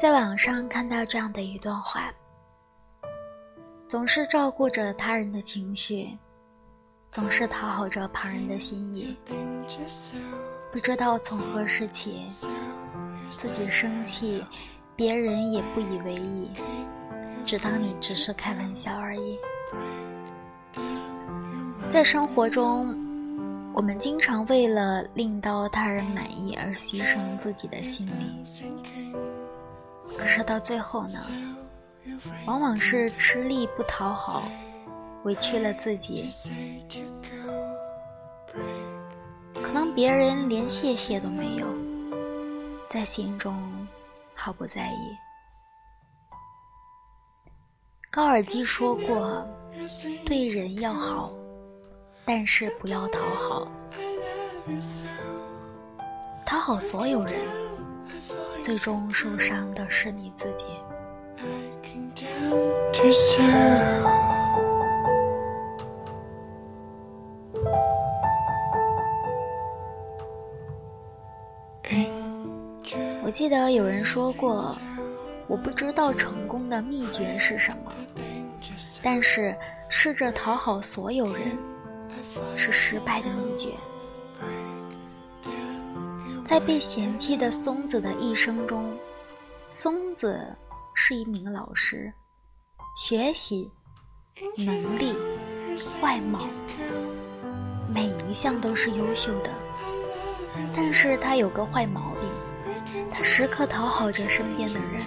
在网上看到这样的一段话：总是照顾着他人的情绪，总是讨好着旁人的心意，不知道从何时起，自己生气，别人也不以为意，只当你只是开玩笑而已。在生活中，我们经常为了令到他人满意而牺牲自己的心理，可是到最后呢，往往是吃力不讨好，委屈了自己，可能别人连谢谢都没有，在心中毫不在意。高尔基说过：“对人要好。”但是不要讨好，讨好所有人，最终受伤的是你自己。我记得有人说过，我不知道成功的秘诀是什么，但是试着讨好所有人。是失败的秘诀。在被嫌弃的松子的一生中，松子是一名老师，学习、能力、外貌，每一项都是优秀的。但是他有个坏毛病，他时刻讨好着身边的人，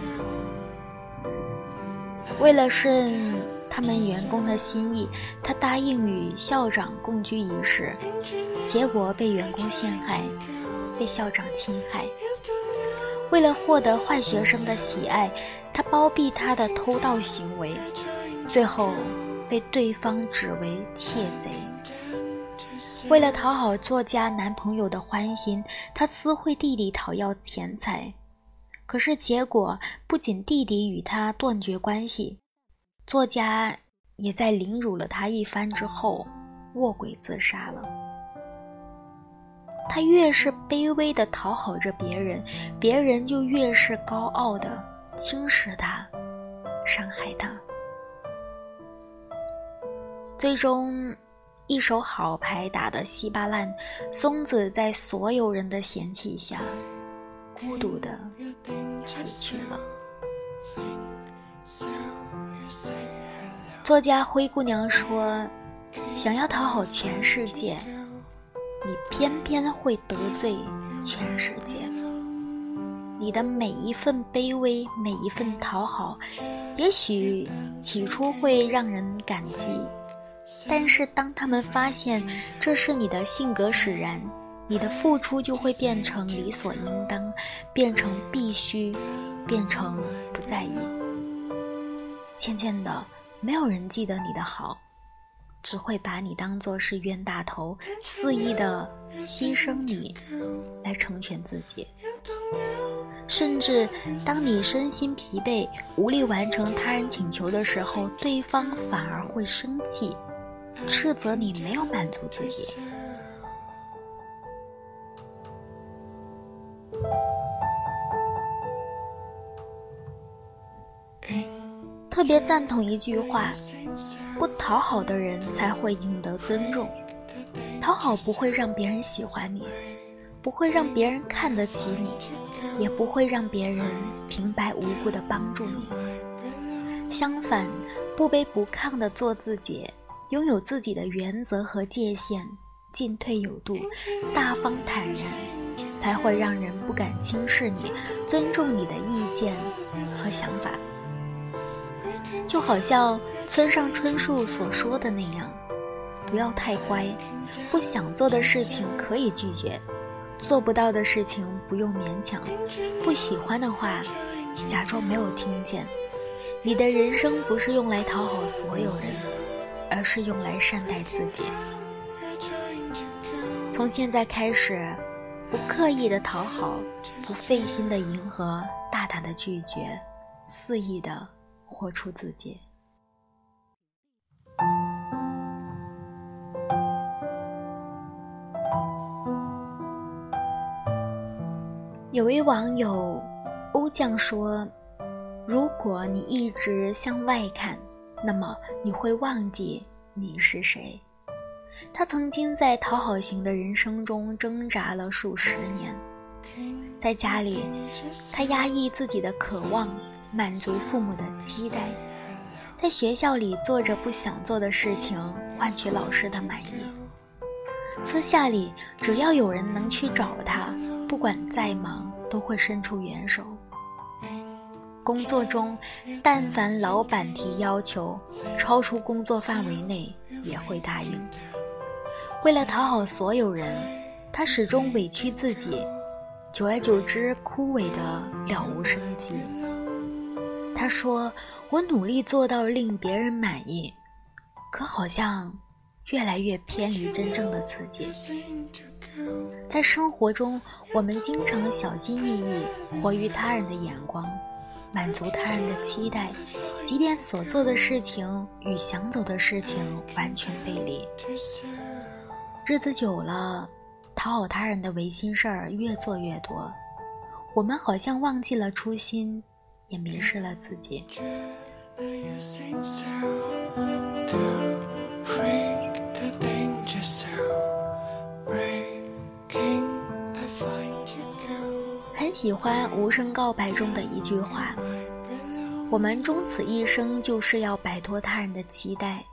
为了顺。他们员工的心意，他答应与校长共居一室，结果被员工陷害，被校长侵害。为了获得坏学生的喜爱，他包庇他的偷盗行为，最后被对方指为窃贼。为了讨好作家男朋友的欢心，他私会弟弟讨要钱财，可是结果不仅弟弟与他断绝关系。作家也在凌辱了他一番之后，卧轨自杀了。他越是卑微的讨好着别人，别人就越是高傲的轻视他，伤害他。最终，一手好牌打得稀巴烂，松子在所有人的嫌弃下，孤独的死去了。作家灰姑娘说：“想要讨好全世界，你偏偏会得罪全世界。你的每一份卑微，每一份讨好，也许起初会让人感激，但是当他们发现这是你的性格使然，你的付出就会变成理所应当，变成必须，变成不在意。渐渐的。”没有人记得你的好，只会把你当做是冤大头，肆意的牺牲你来成全自己。甚至当你身心疲惫、无力完成他人请求的时候，对方反而会生气，斥责你没有满足自己。特别赞同一句话：不讨好的人才会赢得尊重。讨好不会让别人喜欢你，不会让别人看得起你，也不会让别人平白无故的帮助你。相反，不卑不亢的做自己，拥有自己的原则和界限，进退有度，大方坦然，才会让人不敢轻视你，尊重你的意见和想法。就好像村上春树所说的那样，不要太乖，不想做的事情可以拒绝，做不到的事情不用勉强，不喜欢的话，假装没有听见。你的人生不是用来讨好所有人，而是用来善待自己。从现在开始，不刻意的讨好，不费心的迎合，大胆的拒绝，肆意的。活出自己。有位网友欧酱说：“如果你一直向外看，那么你会忘记你是谁。他曾经在讨好型的人生中挣扎了数十年，在家里，他压抑自己的渴望，满足父母的期待；在学校里，做着不想做的事情，换取老师的满意；私下里，只要有人能去找他，不管再忙，都会伸出援手。工作中，但凡老板提要求，超出工作范围内也会答应。为了讨好所有人，他始终委屈自己，久而久之，枯萎的了无生机。他说：“我努力做到令别人满意，可好像越来越偏离真正的自己。”在生活中，我们经常小心翼翼，活于他人的眼光。满足他人的期待，即便所做的事情与想走的事情完全背离。日子久了，讨好他人的违心事儿越做越多，我们好像忘记了初心，也迷失了自己。很喜欢《无声告白》中的一句话：“我们终此一生就是要摆脱他人的期待，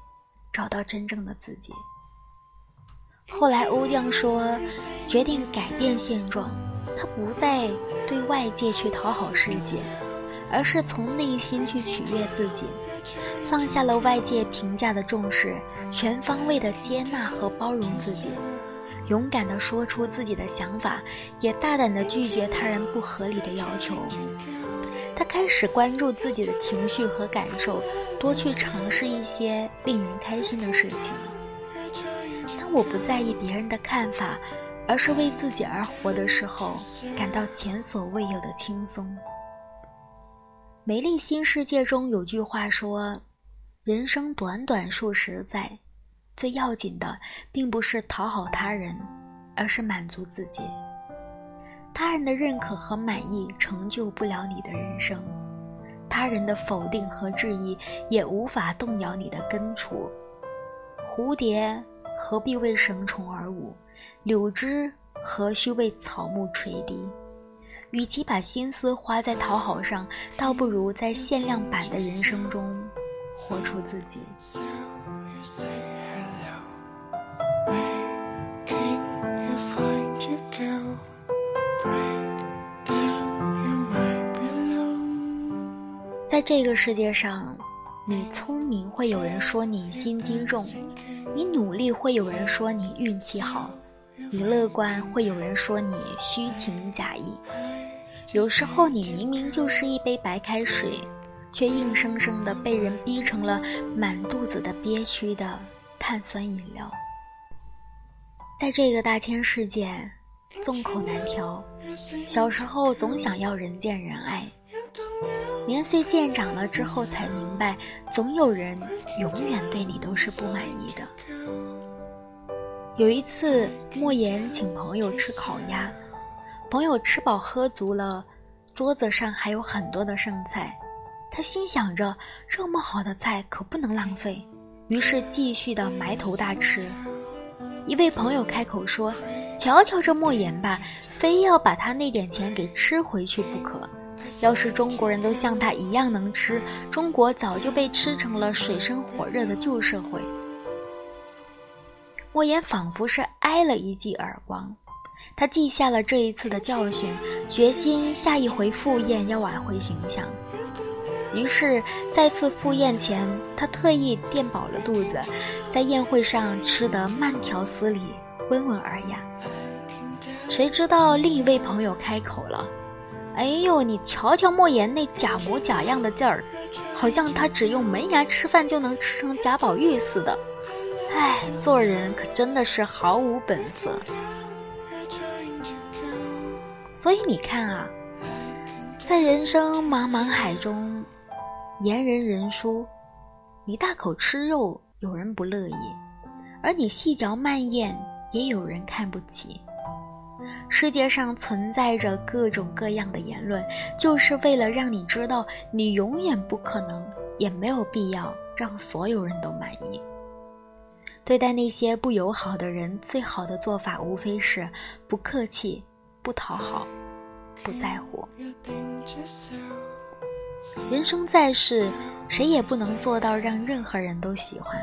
找到真正的自己。”后来，欧酱说：“决定改变现状，他不再对外界去讨好世界，而是从内心去取悦自己，放下了外界评价的重视，全方位的接纳和包容自己。”勇敢地说出自己的想法，也大胆地拒绝他人不合理的要求。他开始关注自己的情绪和感受，多去尝试一些令人开心的事情。当我不在意别人的看法，而是为自己而活的时候，感到前所未有的轻松。《美丽新世界》中有句话说：“人生短短数十载。”最要紧的，并不是讨好他人，而是满足自己。他人的认可和满意成就不了你的人生，他人的否定和质疑也无法动摇你的根除。蝴蝶何必为绳虫而舞？柳枝何须为草木垂笛？与其把心思花在讨好上，倒不如在限量版的人生中活出自己。在这个世界上，你聪明会有人说你心机重，你努力会有人说你运气好，你乐观会有人说你虚情假意。有时候你明明就是一杯白开水，却硬生生的被人逼成了满肚子的憋屈的碳酸饮料。在这个大千世界，众口难调。小时候总想要人见人爱，年岁渐长了之后才明白，总有人永远对你都是不满意的。有一次，莫言请朋友吃烤鸭，朋友吃饱喝足了，桌子上还有很多的剩菜，他心想着这么好的菜可不能浪费，于是继续的埋头大吃。一位朋友开口说：“瞧瞧这莫言吧，非要把他那点钱给吃回去不可。要是中国人都像他一样能吃，中国早就被吃成了水深火热的旧社会。”莫言仿佛是挨了一记耳光，他记下了这一次的教训，决心下一回赴宴要挽回形象。于是，再次赴宴前，他特意垫饱了肚子，在宴会上吃得慢条斯理、温文尔雅。谁知道另一位朋友开口了：“哎呦，你瞧瞧莫言那假模假样的劲儿，好像他只用门牙吃饭就能吃成贾宝玉似的。哎，做人可真的是毫无本色。所以你看啊，在人生茫茫海中。”言人人殊，你大口吃肉，有人不乐意；而你细嚼慢咽，也有人看不起。世界上存在着各种各样的言论，就是为了让你知道，你永远不可能，也没有必要让所有人都满意。对待那些不友好的人，最好的做法无非是不客气、不讨好、不在乎。人生在世，谁也不能做到让任何人都喜欢，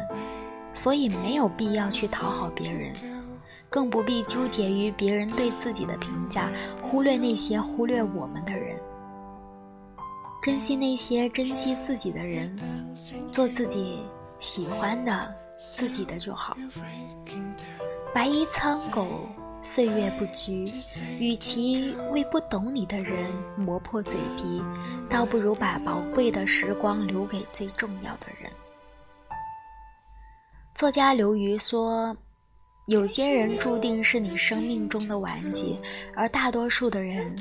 所以没有必要去讨好别人，更不必纠结于别人对自己的评价，忽略那些忽略我们的人，珍惜那些珍惜自己的人，做自己喜欢的、自己的就好。白衣苍狗。岁月不居，与其为不懂你的人磨破嘴皮，倒不如把宝贵的时光留给最重要的人。作家刘瑜说：“有些人注定是你生命中的顽疾，而大多数的人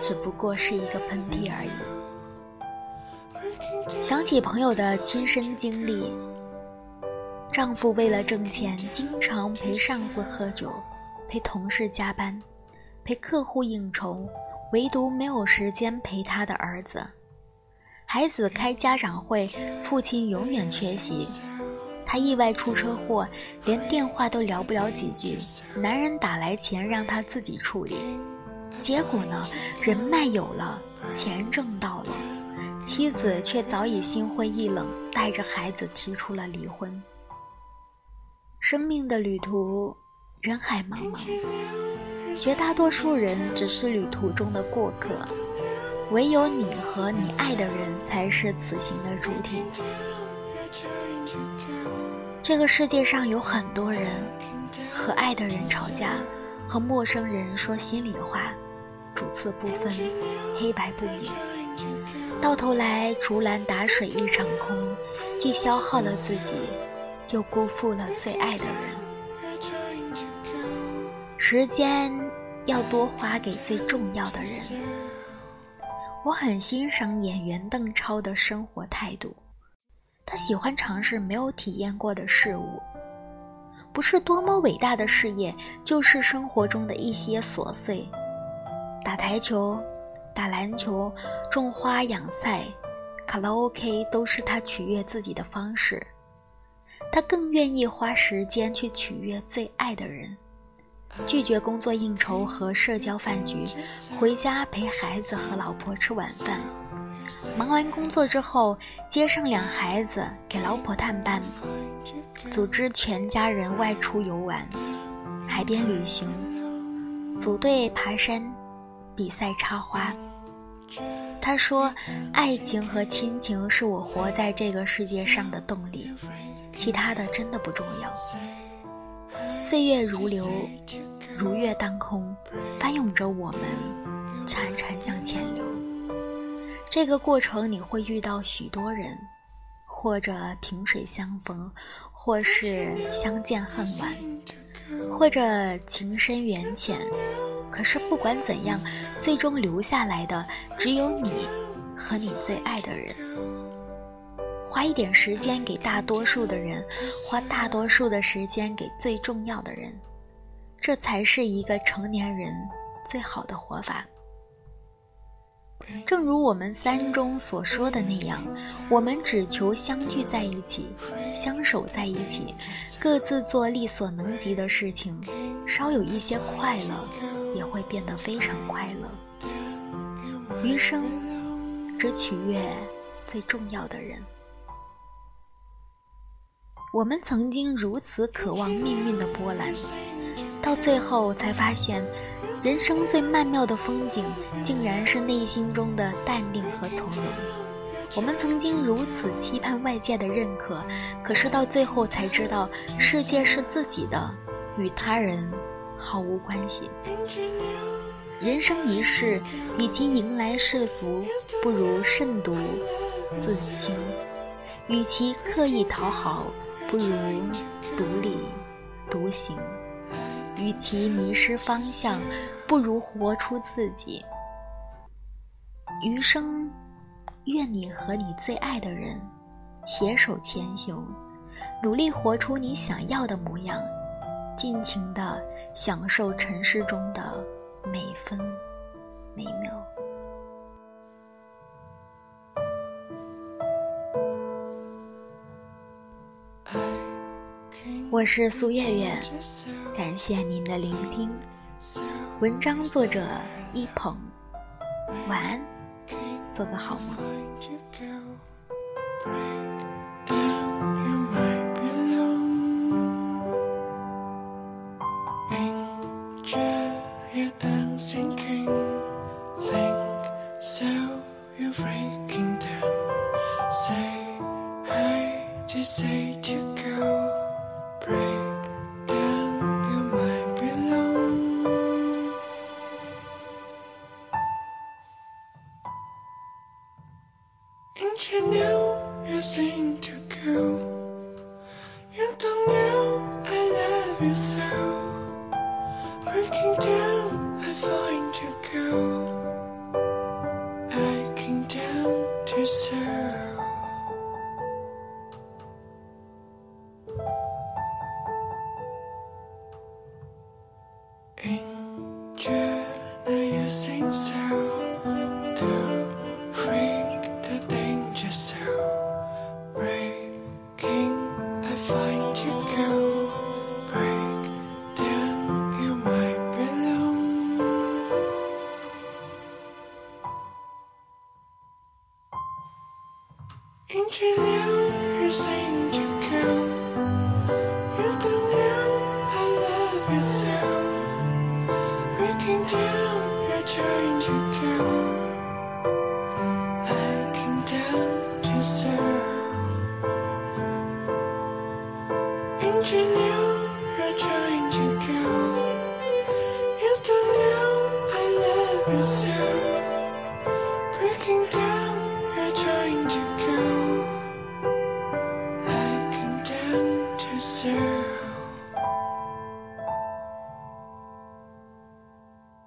只不过是一个喷嚏而已。”想起朋友的亲身经历，丈夫为了挣钱，经常陪上司喝酒。陪同事加班，陪客户应酬，唯独没有时间陪他的儿子。孩子开家长会，父亲永远缺席。他意外出车祸，连电话都聊不了几句。男人打来钱让他自己处理，结果呢，人脉有了，钱挣到了，妻子却早已心灰意冷，带着孩子提出了离婚。生命的旅途。人海茫茫，绝大多数人只是旅途中的过客，唯有你和你爱的人才是此行的主体。这个世界上有很多人和爱的人吵架，和陌生人说心里话，主次不分，黑白不明，到头来竹篮打水一场空，既消耗了自己，又辜负了最爱的人。时间要多花给最重要的人。我很欣赏演员邓超的生活态度，他喜欢尝试没有体验过的事物，不是多么伟大的事业，就是生活中的一些琐碎。打台球、打篮球、种花养菜、卡拉 OK 都是他取悦自己的方式。他更愿意花时间去取悦最爱的人。拒绝工作应酬和社交饭局，回家陪孩子和老婆吃晚饭。忙完工作之后，接上两孩子，给老婆探班，组织全家人外出游玩，海边旅行，组队爬山，比赛插花。他说：“爱情和亲情是我活在这个世界上的动力，其他的真的不重要。”岁月如流，如月当空，翻涌着我们，潺潺向前流。这个过程你会遇到许多人，或者萍水相逢，或是相见恨晚，或者情深缘浅。可是不管怎样，最终留下来的只有你和你最爱的人。花一点时间给大多数的人，花大多数的时间给最重要的人，这才是一个成年人最好的活法。正如我们三中所说的那样，我们只求相聚在一起，相守在一起，各自做力所能及的事情，稍有一些快乐，也会变得非常快乐。余生，只取悦最重要的人。我们曾经如此渴望命运的波澜，到最后才发现，人生最曼妙的风景，竟然是内心中的淡定和从容。我们曾经如此期盼外界的认可，可是到最后才知道，世界是自己的，与他人毫无关系。人生一世，与其迎来世俗，不如慎独自清；与其刻意讨好。不如独立独行，与其迷失方向，不如活出自己。余生，愿你和你最爱的人携手前行，努力活出你想要的模样，尽情的享受尘世中的每分每秒。我是苏月月，感谢您的聆听。文章作者一鹏，晚安，做个好梦。And breaking down your journey.